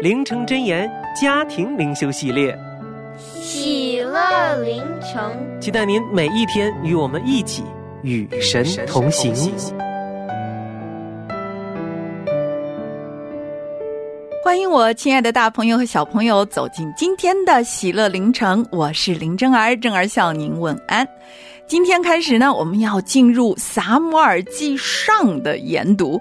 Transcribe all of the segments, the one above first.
灵城真言家庭灵修系列，喜乐灵城，期待您每一天与我们一起与神同行。欢迎我亲爱的大朋友和小朋友走进今天的喜乐灵城，我是林真儿，真儿向您问安。今天开始呢，我们要进入撒母耳记上的研读。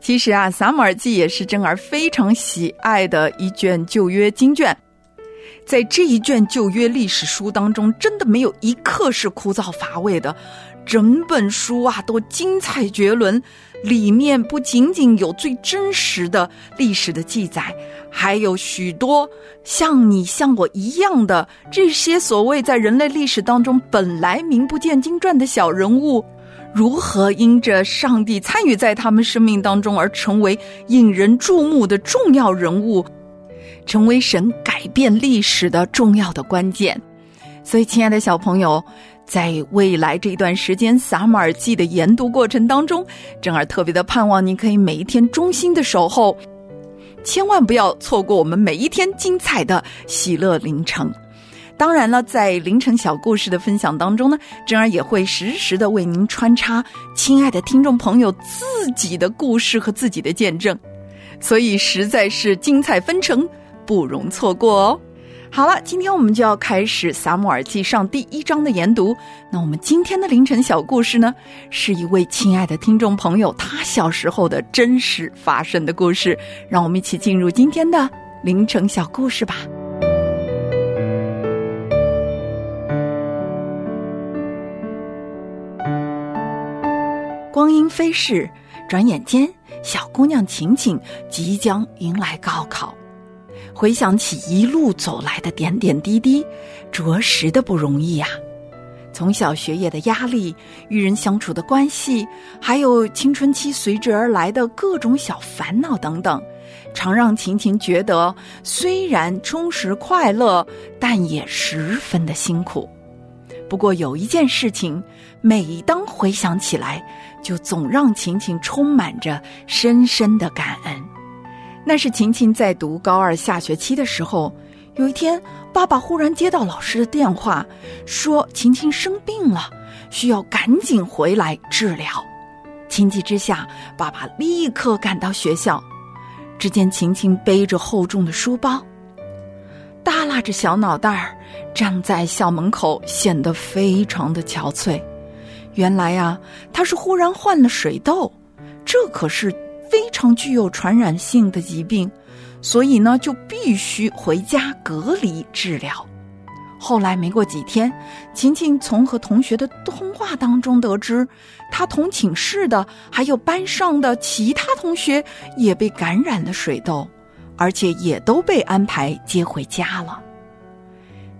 其实啊，撒母耳记也是真儿非常喜爱的一卷旧约经卷。在这一卷旧约历史书当中，真的没有一刻是枯燥乏味的，整本书啊都精彩绝伦。里面不仅仅有最真实的历史的记载，还有许多像你像我一样的这些所谓在人类历史当中本来名不见经传的小人物。如何因着上帝参与在他们生命当中而成为引人注目的重要人物，成为神改变历史的重要的关键？所以，亲爱的小朋友，在未来这段时间撒马尔记的研读过程当中，珍儿特别的盼望你可以每一天忠心的守候，千万不要错过我们每一天精彩的喜乐凌晨。当然了，在凌晨小故事的分享当中呢，珍儿也会时时的为您穿插亲爱的听众朋友自己的故事和自己的见证，所以实在是精彩纷呈，不容错过哦。好了，今天我们就要开始《撒母耳记上》第一章的研读。那我们今天的凌晨小故事呢，是一位亲爱的听众朋友他小时候的真实发生的故事。让我们一起进入今天的凌晨小故事吧。光阴飞逝，转眼间，小姑娘晴晴即将迎来高考。回想起一路走来的点点滴滴，着实的不容易呀。从小学业的压力、与人相处的关系，还有青春期随之而来的各种小烦恼等等，常让晴晴觉得虽然充实快乐，但也十分的辛苦。不过有一件事情，每当回想起来，就总让晴晴充满着深深的感恩。那是晴晴在读高二下学期的时候，有一天，爸爸忽然接到老师的电话，说晴晴生病了，需要赶紧回来治疗。情急之下，爸爸立刻赶到学校，只见晴晴背着厚重的书包，耷拉着小脑袋儿，站在校门口，显得非常的憔悴。原来啊，他是忽然患了水痘，这可是。非常具有传染性的疾病，所以呢就必须回家隔离治疗。后来没过几天，晴晴从和同学的通话当中得知，她同寝室的还有班上的其他同学也被感染了水痘，而且也都被安排接回家了。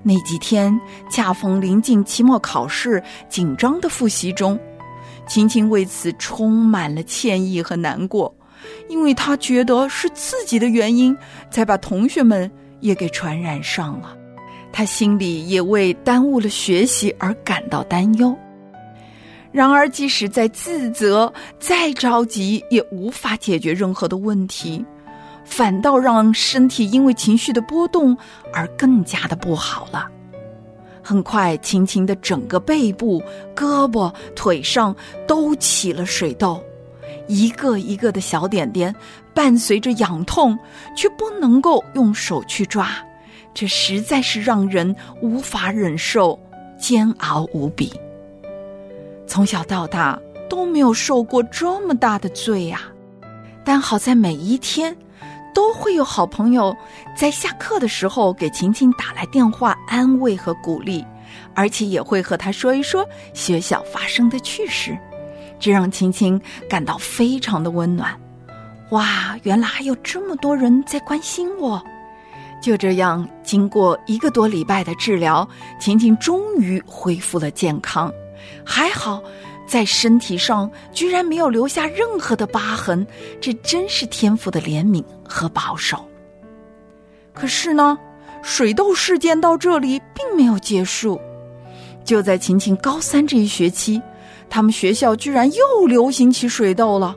那几天恰逢临近期末考试，紧张的复习中，晴晴为此充满了歉意和难过。因为她觉得是自己的原因，才把同学们也给传染上了，他心里也为耽误了学习而感到担忧。然而，即使再自责、再着急，也无法解决任何的问题，反倒让身体因为情绪的波动而更加的不好了。很快，晴晴的整个背部、胳膊、腿上都起了水痘。一个一个的小点点，伴随着痒痛，却不能够用手去抓，这实在是让人无法忍受，煎熬无比。从小到大都没有受过这么大的罪呀，但好在每一天，都会有好朋友在下课的时候给晴晴打来电话安慰和鼓励，而且也会和她说一说学校发生的趣事。这让青青感到非常的温暖。哇，原来还有这么多人在关心我。就这样，经过一个多礼拜的治疗，晴晴终于恢复了健康。还好，在身体上居然没有留下任何的疤痕，这真是天赋的怜悯和保守。可是呢，水痘事件到这里并没有结束。就在晴晴高三这一学期。他们学校居然又流行起水痘了，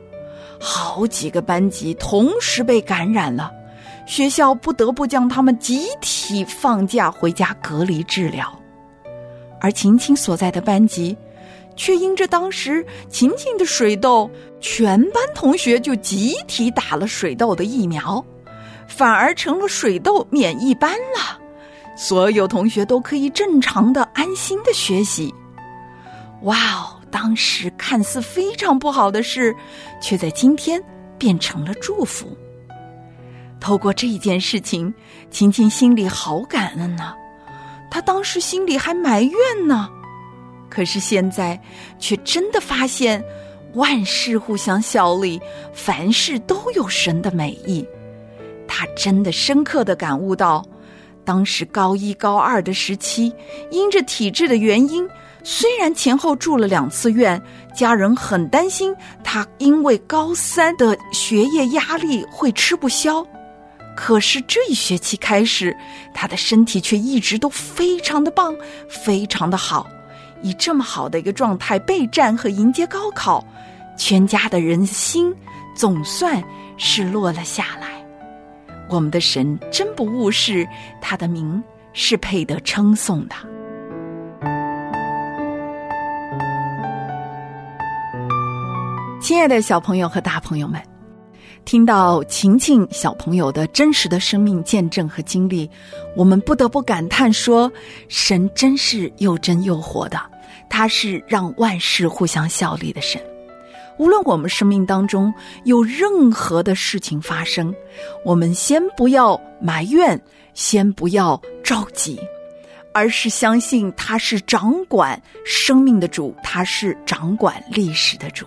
好几个班级同时被感染了，学校不得不将他们集体放假回家隔离治疗。而晴晴所在的班级，却因着当时晴晴的水痘，全班同学就集体打了水痘的疫苗，反而成了水痘免疫班了，所有同学都可以正常的、安心的学习。哇哦！当时看似非常不好的事，却在今天变成了祝福。透过这件事情，晴晴心里好感恩呐。她当时心里还埋怨呢，可是现在却真的发现万事互相效力，凡事都有神的美意。他真的深刻的感悟到，当时高一高二的时期，因着体质的原因。虽然前后住了两次院，家人很担心他因为高三的学业压力会吃不消，可是这一学期开始，他的身体却一直都非常的棒，非常的好，以这么好的一个状态备战和迎接高考，全家的人心总算是落了下来。我们的神真不误事，他的名是配得称颂的。亲爱的小朋友和大朋友们，听到晴晴小朋友的真实的生命见证和经历，我们不得不感叹说：神真是又真又活的，他是让万事互相效力的神。无论我们生命当中有任何的事情发生，我们先不要埋怨，先不要着急，而是相信他是掌管生命的主，他是掌管历史的主。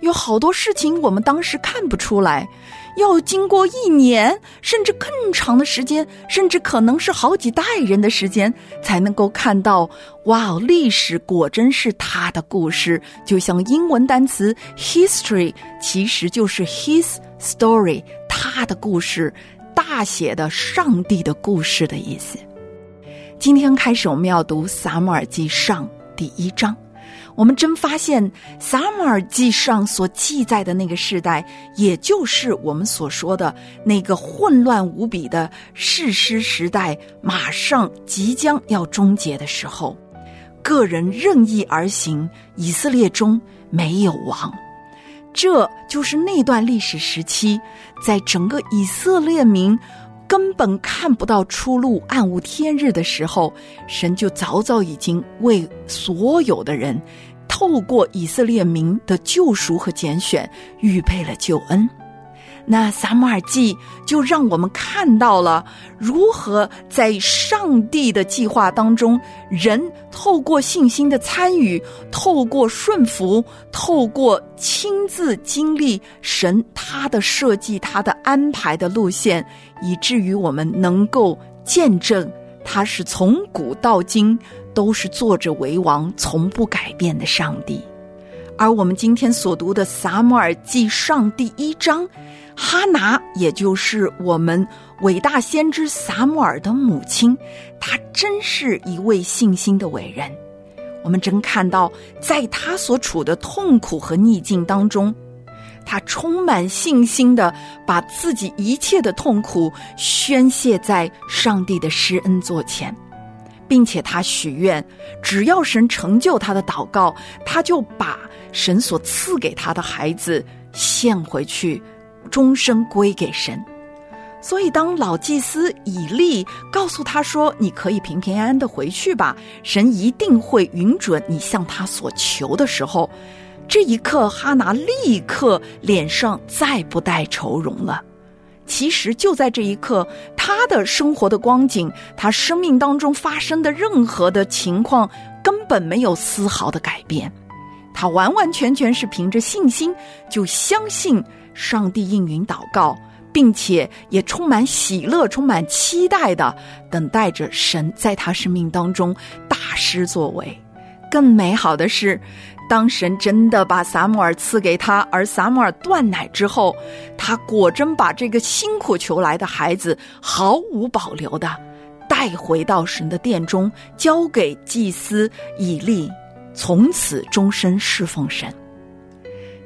有好多事情我们当时看不出来，要经过一年甚至更长的时间，甚至可能是好几代人的时间，才能够看到。哇哦，历史果真是他的故事，就像英文单词 history，其实就是 his story，他的故事，大写的上帝的故事的意思。今天开始，我们要读撒母耳记上第一章。我们真发现，《撒母耳记上》所记载的那个时代，也就是我们所说的那个混乱无比的士师时代，马上即将要终结的时候，个人任意而行，以色列中没有王。这就是那段历史时期，在整个以色列民根本看不到出路、暗无天日的时候，神就早早已经为所有的人。透过以色列民的救赎和拣选，预备了救恩。那撒母耳记就让我们看到了如何在上帝的计划当中，人透过信心的参与，透过顺服，透过亲自经历神他的设计、他的安排的路线，以至于我们能够见证他是从古到今。都是坐着为王、从不改变的上帝，而我们今天所读的《撒母耳记上》第一章，哈拿，也就是我们伟大先知撒母耳的母亲，她真是一位信心的伟人。我们真看到，在她所处的痛苦和逆境当中，她充满信心的把自己一切的痛苦宣泄在上帝的施恩座前。并且他许愿，只要神成就他的祷告，他就把神所赐给他的孩子献回去，终身归给神。所以，当老祭司以利告诉他说：“你可以平平安安的回去吧，神一定会允准你向他所求的时候。”这一刻，哈拿立刻脸上再不带愁容了。其实就在这一刻，他的生活的光景，他生命当中发生的任何的情况，根本没有丝毫的改变。他完完全全是凭着信心，就相信上帝应允祷告。并且也充满喜乐、充满期待的等待着神在他生命当中大施作为。更美好的是，当神真的把撒母耳赐给他，而撒母耳断奶之后，他果真把这个辛苦求来的孩子毫无保留的带回到神的殿中，交给祭司以利，从此终身侍奉神。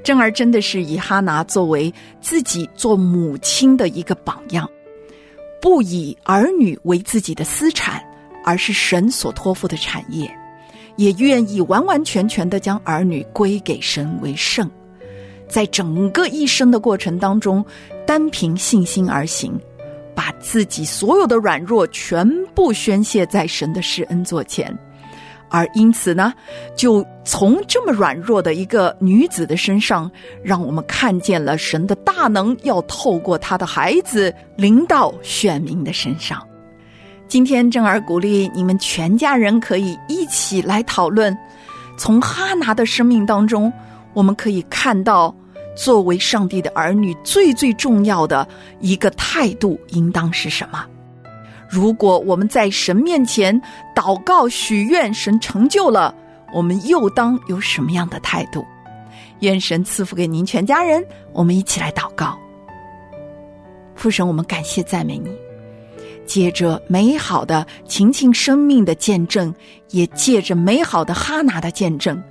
真儿真的是以哈拿作为自己做母亲的一个榜样，不以儿女为自己的私产，而是神所托付的产业，也愿意完完全全的将儿女归给神为圣，在整个一生的过程当中，单凭信心而行，把自己所有的软弱全部宣泄在神的施恩座前。而因此呢，就从这么软弱的一个女子的身上，让我们看见了神的大能，要透过她的孩子临到选民的身上。今天正儿鼓励你们全家人可以一起来讨论，从哈拿的生命当中，我们可以看到，作为上帝的儿女，最最重要的一个态度应当是什么。如果我们在神面前祷告许愿，神成就了，我们又当有什么样的态度？愿神赐福给您全家人。我们一起来祷告。父神，我们感谢赞美你，借着美好的晴晴生命的见证，也借着美好的哈拿的见证，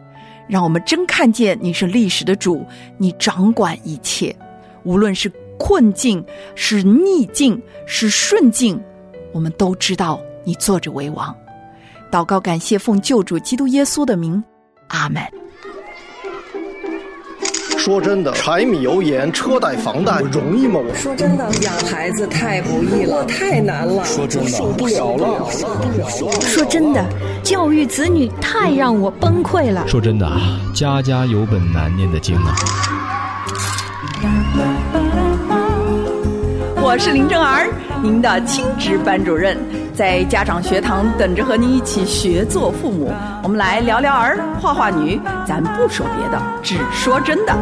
让我们真看见你是历史的主，你掌管一切，无论是困境、是逆境、是顺境。我们都知道你坐着为王，祷告感谢奉救主基督耶稣的名，阿门。说真的，柴米油盐车贷房贷容易吗？我说真的，养孩子太不易了，太难了。说真的，受不了了。说真的，教育子女太让我崩溃了。说真的啊，家家有本难念的经啊。我是林正儿。您的亲职班主任在家长学堂等着和您一起学做父母。我们来聊聊儿，画画女，咱不说别的，只说真的。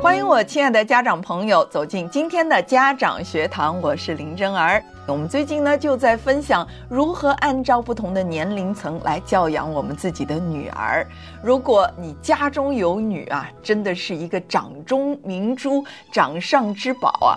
欢迎我亲爱的家长朋友走进今天的家长学堂，我是林真儿。我们最近呢就在分享如何按照不同的年龄层来教养我们自己的女儿。如果你家中有女啊，真的是一个掌中明珠、掌上之宝啊。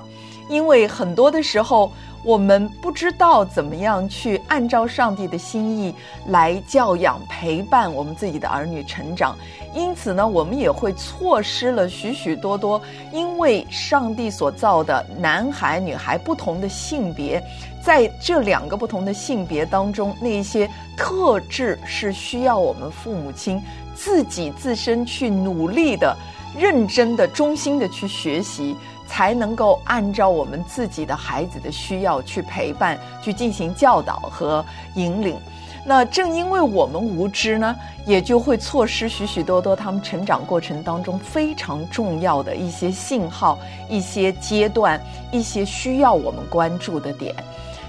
因为很多的时候，我们不知道怎么样去按照上帝的心意来教养、陪伴我们自己的儿女成长，因此呢，我们也会错失了许许多多因为上帝所造的男孩、女孩不同的性别，在这两个不同的性别当中，那些特质是需要我们父母亲自己自身去努力的、认真的、衷心的去学习。才能够按照我们自己的孩子的需要去陪伴、去进行教导和引领。那正因为我们无知呢，也就会错失许许多多他们成长过程当中非常重要的一些信号、一些阶段、一些需要我们关注的点。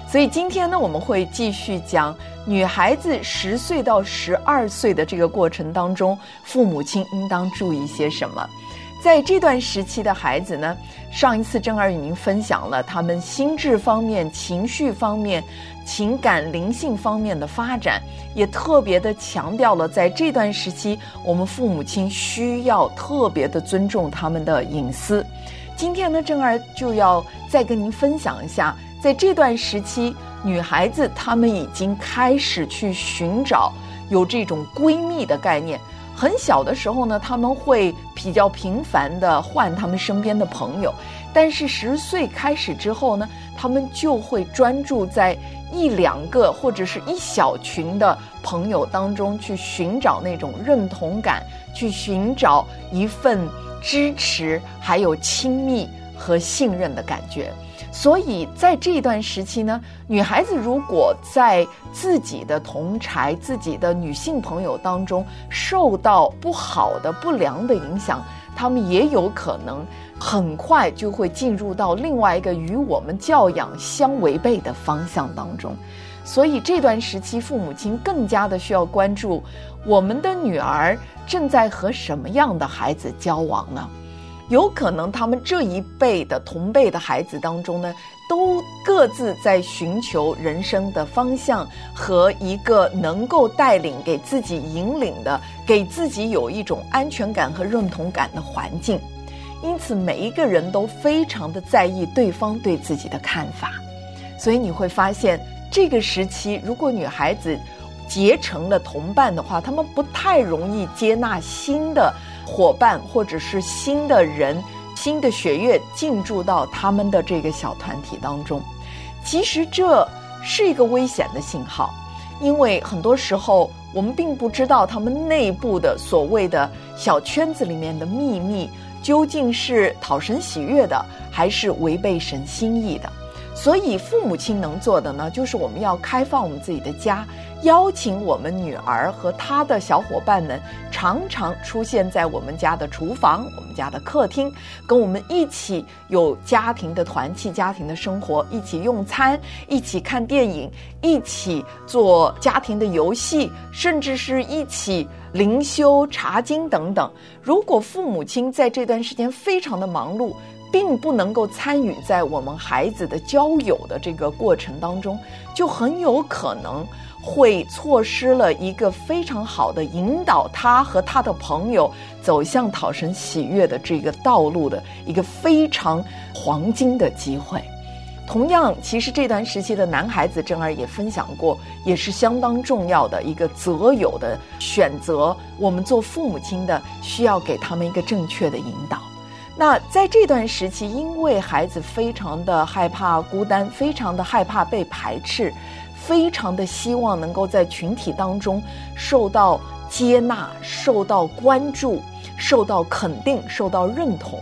所以今天呢，我们会继续讲女孩子十岁到十二岁的这个过程当中，父母亲应当注意些什么。在这段时期的孩子呢，上一次正儿与您分享了他们心智方面、情绪方面、情感灵性方面的发展，也特别的强调了在这段时期，我们父母亲需要特别的尊重他们的隐私。今天呢，正儿就要再跟您分享一下，在这段时期，女孩子她们已经开始去寻找有这种闺蜜的概念。很小的时候呢，他们会比较频繁的换他们身边的朋友，但是十岁开始之后呢，他们就会专注在一两个或者是一小群的朋友当中去寻找那种认同感，去寻找一份支持，还有亲密和信任的感觉。所以在这段时期呢，女孩子如果在自己的同柴、自己的女性朋友当中受到不好的、不良的影响，她们也有可能很快就会进入到另外一个与我们教养相违背的方向当中。所以这段时期，父母亲更加的需要关注我们的女儿正在和什么样的孩子交往呢？有可能他们这一辈的同辈的孩子当中呢，都各自在寻求人生的方向和一个能够带领、给自己引领的、给自己有一种安全感和认同感的环境。因此，每一个人都非常的在意对方对自己的看法。所以你会发现，这个时期如果女孩子结成了同伴的话，他们不太容易接纳新的。伙伴或者是新的人、新的血液进驻到他们的这个小团体当中，其实这是一个危险的信号，因为很多时候我们并不知道他们内部的所谓的小圈子里面的秘密究竟是讨神喜悦的，还是违背神心意的。所以，父母亲能做的呢，就是我们要开放我们自己的家，邀请我们女儿和她的小伙伴们常常出现在我们家的厨房、我们家的客厅，跟我们一起有家庭的团契、家庭的生活，一起用餐，一起看电影，一起做家庭的游戏，甚至是一起灵修、查经等等。如果父母亲在这段时间非常的忙碌，并不能够参与在我们孩子的交友的这个过程当中，就很有可能会错失了一个非常好的引导他和他的朋友走向讨神喜悦的这个道路的一个非常黄金的机会。同样，其实这段时期的男孩子，正儿也分享过，也是相当重要的一个择友的选择。我们做父母亲的需要给他们一个正确的引导。那在这段时期，因为孩子非常的害怕孤单，非常的害怕被排斥，非常的希望能够在群体当中受到接纳、受到关注、受到肯定、受到认同。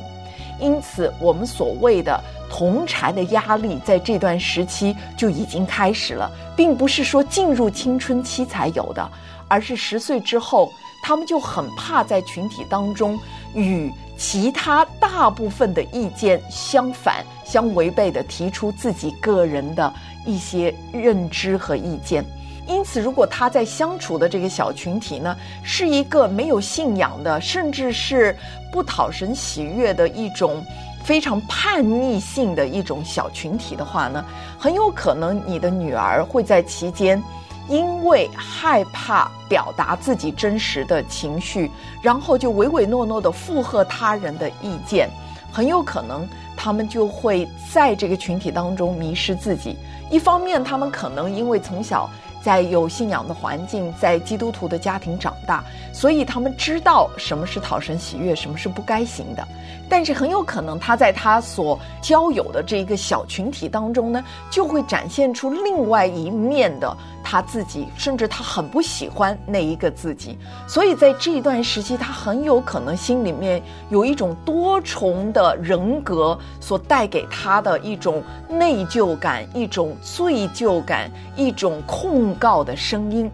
因此，我们所谓的同柴的压力，在这段时期就已经开始了，并不是说进入青春期才有的，而是十岁之后，他们就很怕在群体当中与。其他大部分的意见相反、相违背的提出自己个人的一些认知和意见，因此，如果他在相处的这个小群体呢，是一个没有信仰的，甚至是不讨神喜悦的一种非常叛逆性的一种小群体的话呢，很有可能你的女儿会在期间。因为害怕表达自己真实的情绪，然后就唯唯诺诺的附和他人的意见，很有可能他们就会在这个群体当中迷失自己。一方面，他们可能因为从小。在有信仰的环境，在基督徒的家庭长大，所以他们知道什么是讨神喜悦，什么是不该行的。但是很有可能他在他所交友的这一个小群体当中呢，就会展现出另外一面的他自己，甚至他很不喜欢那一个自己。所以在这一段时期，他很有可能心里面有一种多重的人格所带给他的一种内疚感、一种罪疚感、一种控。告的声音，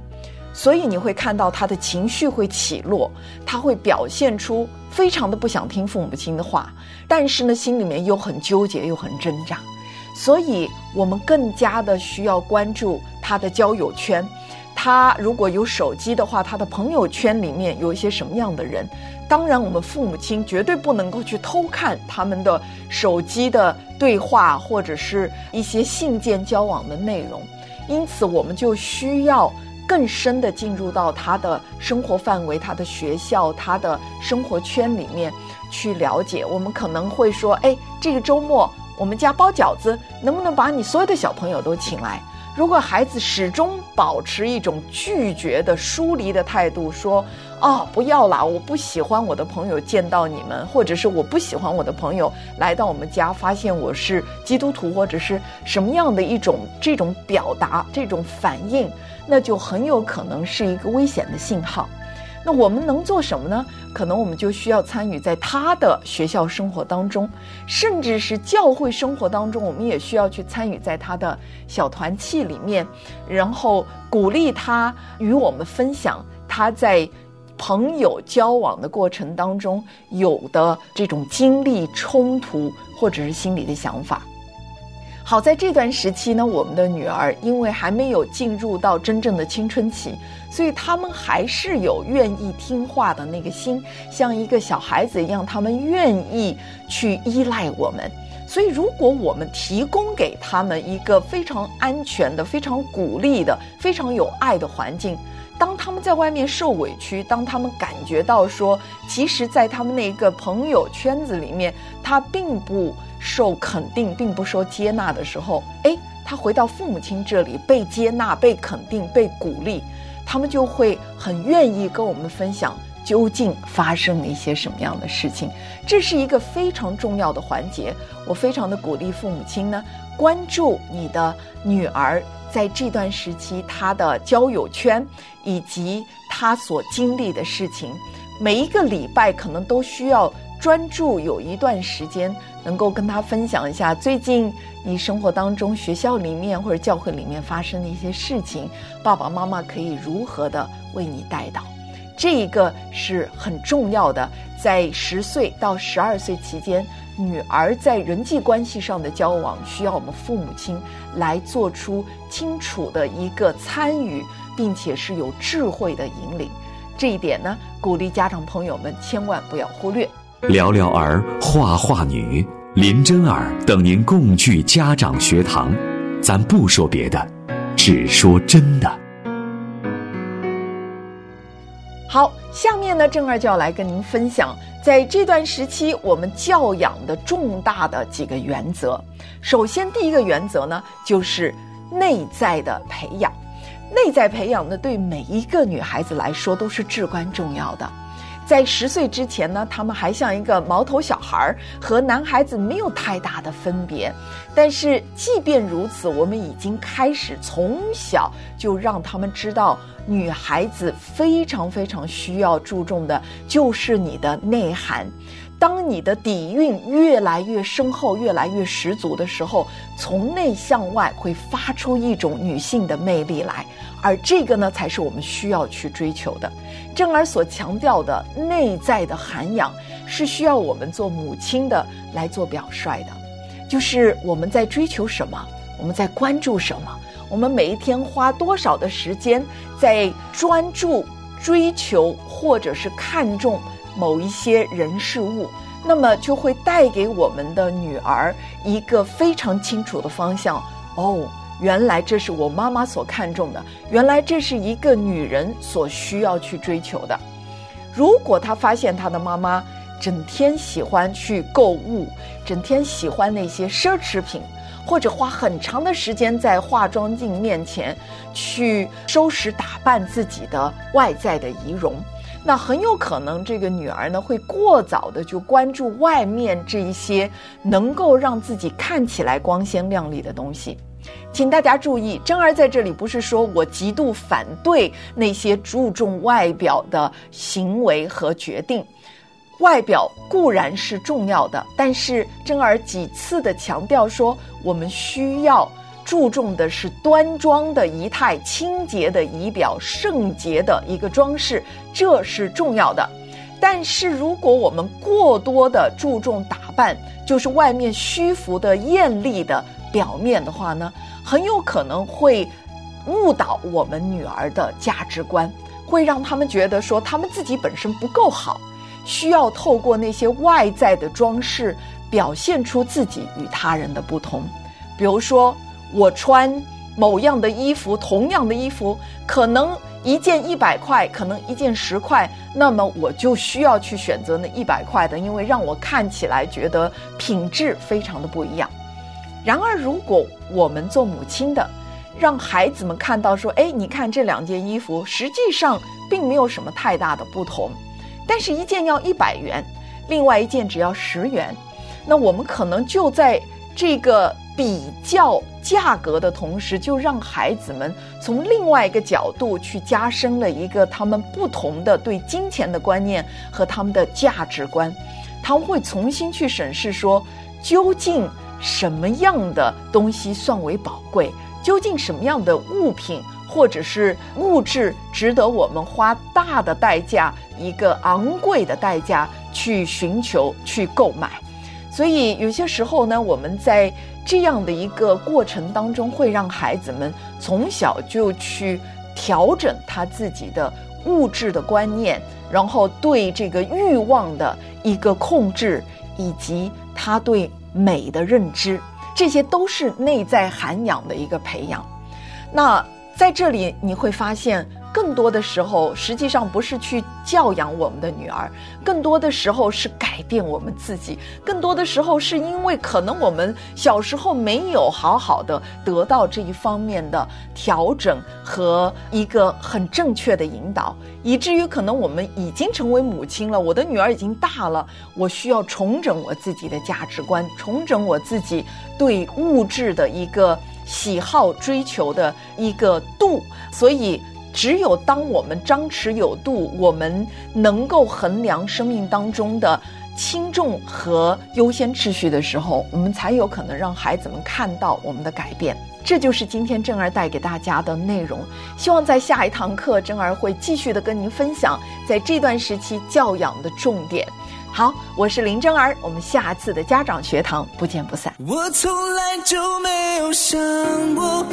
所以你会看到他的情绪会起落，他会表现出非常的不想听父母亲的话，但是呢，心里面又很纠结又很挣扎，所以我们更加的需要关注他的交友圈，他如果有手机的话，他的朋友圈里面有一些什么样的人？当然，我们父母亲绝对不能够去偷看他们的手机的对话或者是一些信件交往的内容。因此，我们就需要更深的进入到他的生活范围、他的学校、他的生活圈里面去了解。我们可能会说：“哎，这个周末我们家包饺子，能不能把你所有的小朋友都请来？”如果孩子始终保持一种拒绝的、疏离的态度，说：“哦，不要啦，我不喜欢我的朋友见到你们，或者是我不喜欢我的朋友来到我们家，发现我是基督徒，或者是什么样的一种这种表达、这种反应，那就很有可能是一个危险的信号。那我们能做什么呢？可能我们就需要参与在他的学校生活当中，甚至是教会生活当中，我们也需要去参与在他的小团契里面，然后鼓励他与我们分享他在朋友交往的过程当中有的这种经历、冲突或者是心里的想法。好在这段时期呢，我们的女儿因为还没有进入到真正的青春期，所以他们还是有愿意听话的那个心，像一个小孩子一样，他们愿意去依赖我们。所以，如果我们提供给他们一个非常安全的、非常鼓励的、非常有爱的环境，当他们在外面受委屈，当他们感觉到说，其实，在他们那一个朋友圈子里面，他并不。受肯定并不受接纳的时候，哎，他回到父母亲这里被接纳、被肯定、被鼓励，他们就会很愿意跟我们分享究竟发生了一些什么样的事情。这是一个非常重要的环节。我非常的鼓励父母亲呢，关注你的女儿在这段时期她的交友圈以及她所经历的事情。每一个礼拜可能都需要。专注有一段时间，能够跟她分享一下最近你生活当中、学校里面或者教会里面发生的一些事情，爸爸妈妈可以如何的为你带到，这一个是很重要的。在十岁到十二岁期间，女儿在人际关系上的交往，需要我们父母亲来做出清楚的一个参与，并且是有智慧的引领。这一点呢，鼓励家长朋友们千万不要忽略。聊聊儿画画女林真儿等您共聚家长学堂，咱不说别的，只说真的。好，下面呢，正二就要来跟您分享，在这段时期我们教养的重大的几个原则。首先，第一个原则呢，就是内在的培养。内在培养呢，对每一个女孩子来说都是至关重要的。在十岁之前呢，他们还像一个毛头小孩儿，和男孩子没有太大的分别。但是即便如此，我们已经开始从小就让他们知道，女孩子非常非常需要注重的就是你的内涵。当你的底蕴越来越深厚、越来越十足的时候，从内向外会发出一种女性的魅力来，而这个呢，才是我们需要去追求的。正儿所强调的内在的涵养，是需要我们做母亲的来做表率的，就是我们在追求什么，我们在关注什么，我们每一天花多少的时间在专注追求，或者是看重。某一些人事物，那么就会带给我们的女儿一个非常清楚的方向。哦，原来这是我妈妈所看重的，原来这是一个女人所需要去追求的。如果她发现她的妈妈整天喜欢去购物，整天喜欢那些奢侈品，或者花很长的时间在化妆镜面前去收拾打扮自己的外在的仪容。那很有可能，这个女儿呢会过早的就关注外面这一些能够让自己看起来光鲜亮丽的东西。请大家注意，真儿在这里不是说我极度反对那些注重外表的行为和决定，外表固然是重要的，但是真儿几次的强调说，我们需要。注重的是端庄的仪态、清洁的仪表、圣洁的一个装饰，这是重要的。但是，如果我们过多的注重打扮，就是外面虚浮的艳丽的表面的话呢，很有可能会误导我们女儿的价值观，会让他们觉得说他们自己本身不够好，需要透过那些外在的装饰表现出自己与他人的不同，比如说。我穿某样的衣服，同样的衣服，可能一件一百块，可能一件十块，那么我就需要去选择那一百块的，因为让我看起来觉得品质非常的不一样。然而，如果我们做母亲的，让孩子们看到说，哎，你看这两件衣服，实际上并没有什么太大的不同，但是一件要一百元，另外一件只要十元，那我们可能就在这个。比较价格的同时，就让孩子们从另外一个角度去加深了一个他们不同的对金钱的观念和他们的价值观。他们会重新去审视说，究竟什么样的东西算为宝贵？究竟什么样的物品或者是物质值得我们花大的代价、一个昂贵的代价去寻求、去购买？所以有些时候呢，我们在这样的一个过程当中，会让孩子们从小就去调整他自己的物质的观念，然后对这个欲望的一个控制，以及他对美的认知，这些都是内在涵养的一个培养。那在这里你会发现。更多的时候，实际上不是去教养我们的女儿，更多的时候是改变我们自己。更多的时候是因为可能我们小时候没有好好的得到这一方面的调整和一个很正确的引导，以至于可能我们已经成为母亲了，我的女儿已经大了，我需要重整我自己的价值观，重整我自己对物质的一个喜好追求的一个度，所以。只有当我们张弛有度，我们能够衡量生命当中的轻重和优先秩序的时候，我们才有可能让孩子们看到我们的改变。这就是今天正儿带给大家的内容。希望在下一堂课，正儿会继续的跟您分享在这段时期教养的重点。好，我是林真儿，我们下次的家长学堂不见不散。我从来就没有想过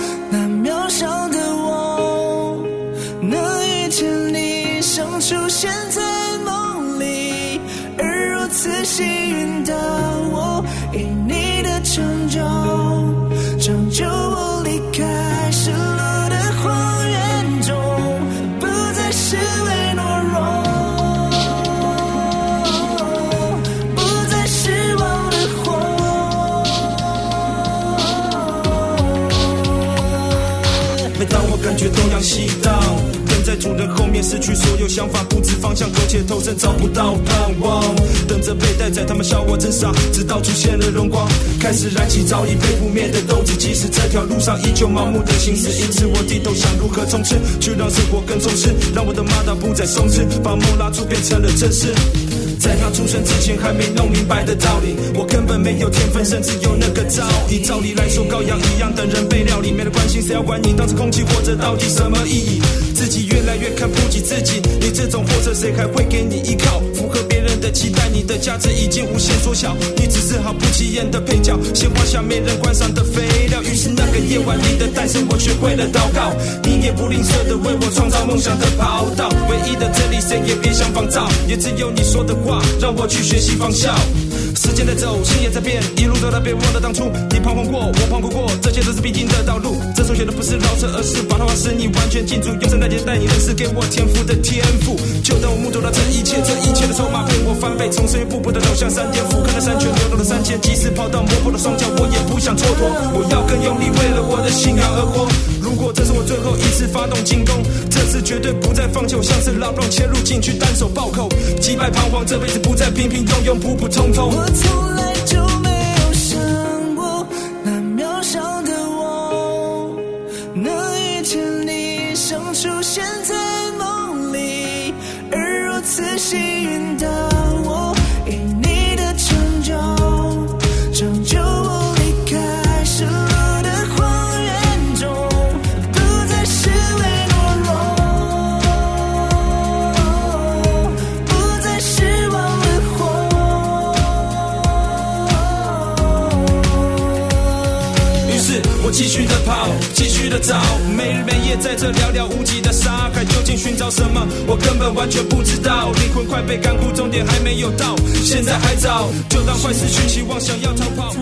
人后面失去所有想法，不知方向，苟且偷生，找不到盼望。等着被带在，他们笑我真傻，直到出现了荣光，开始燃起早已被扑灭的斗志。即使这条路上依旧盲目的行驶，因此我低头想如何冲刺，去让生活更充实，让我的马达不再松弛，把梦拉出变成了真实。在他出生之前还没弄明白的道理，我根本没有天分，甚至有那个造诣。照理来说，羔羊一样等人被料理，没人关心谁要管你，当着空气活着到底什么意义？自己越来越看不起自己，你这种货色谁还会给你依靠？符合别的期待，你的价值已经无限缩小，你只是毫不起眼的配角，鲜花下没人观赏的肥料。于是那个夜晚你的诞生，我学会了祷告，你也不吝啬的为我创造梦想的跑道。唯一的真理谁也别想仿造，也只有你说的话让我去学习仿效。时间在走，心也在变，一路走来别忘了当初，你彷徨过，我彷徨过，这些都是必经的道路。这首写的不是老舍，而是把它化使你完全记住，用生代带你认识给我天赋的天赋。就当我目睹了这一切，这一切的筹码被我翻倍，从深渊步步的走向山巅，俯瞰了山泉，流动了山涧，即使跑到磨破了双脚，我也不想蹉跎。我要更用力，为了我的信仰而活。如果这是我最后一次发动进攻，这次绝对不再放弃，我像是拉布朗切入禁区，单手暴扣，击败彷徨，这辈子不再平平庸庸，普普通通。我从来就没有想过，那渺小的我，能遇见你，像出现在梦里，而如此幸继续的早，没日没夜在这寥寥无几的沙海，究竟寻找什么？我根本完全不知道，灵魂快被干枯，终点还没有到，现在还早，就当快失去希望，想要逃跑，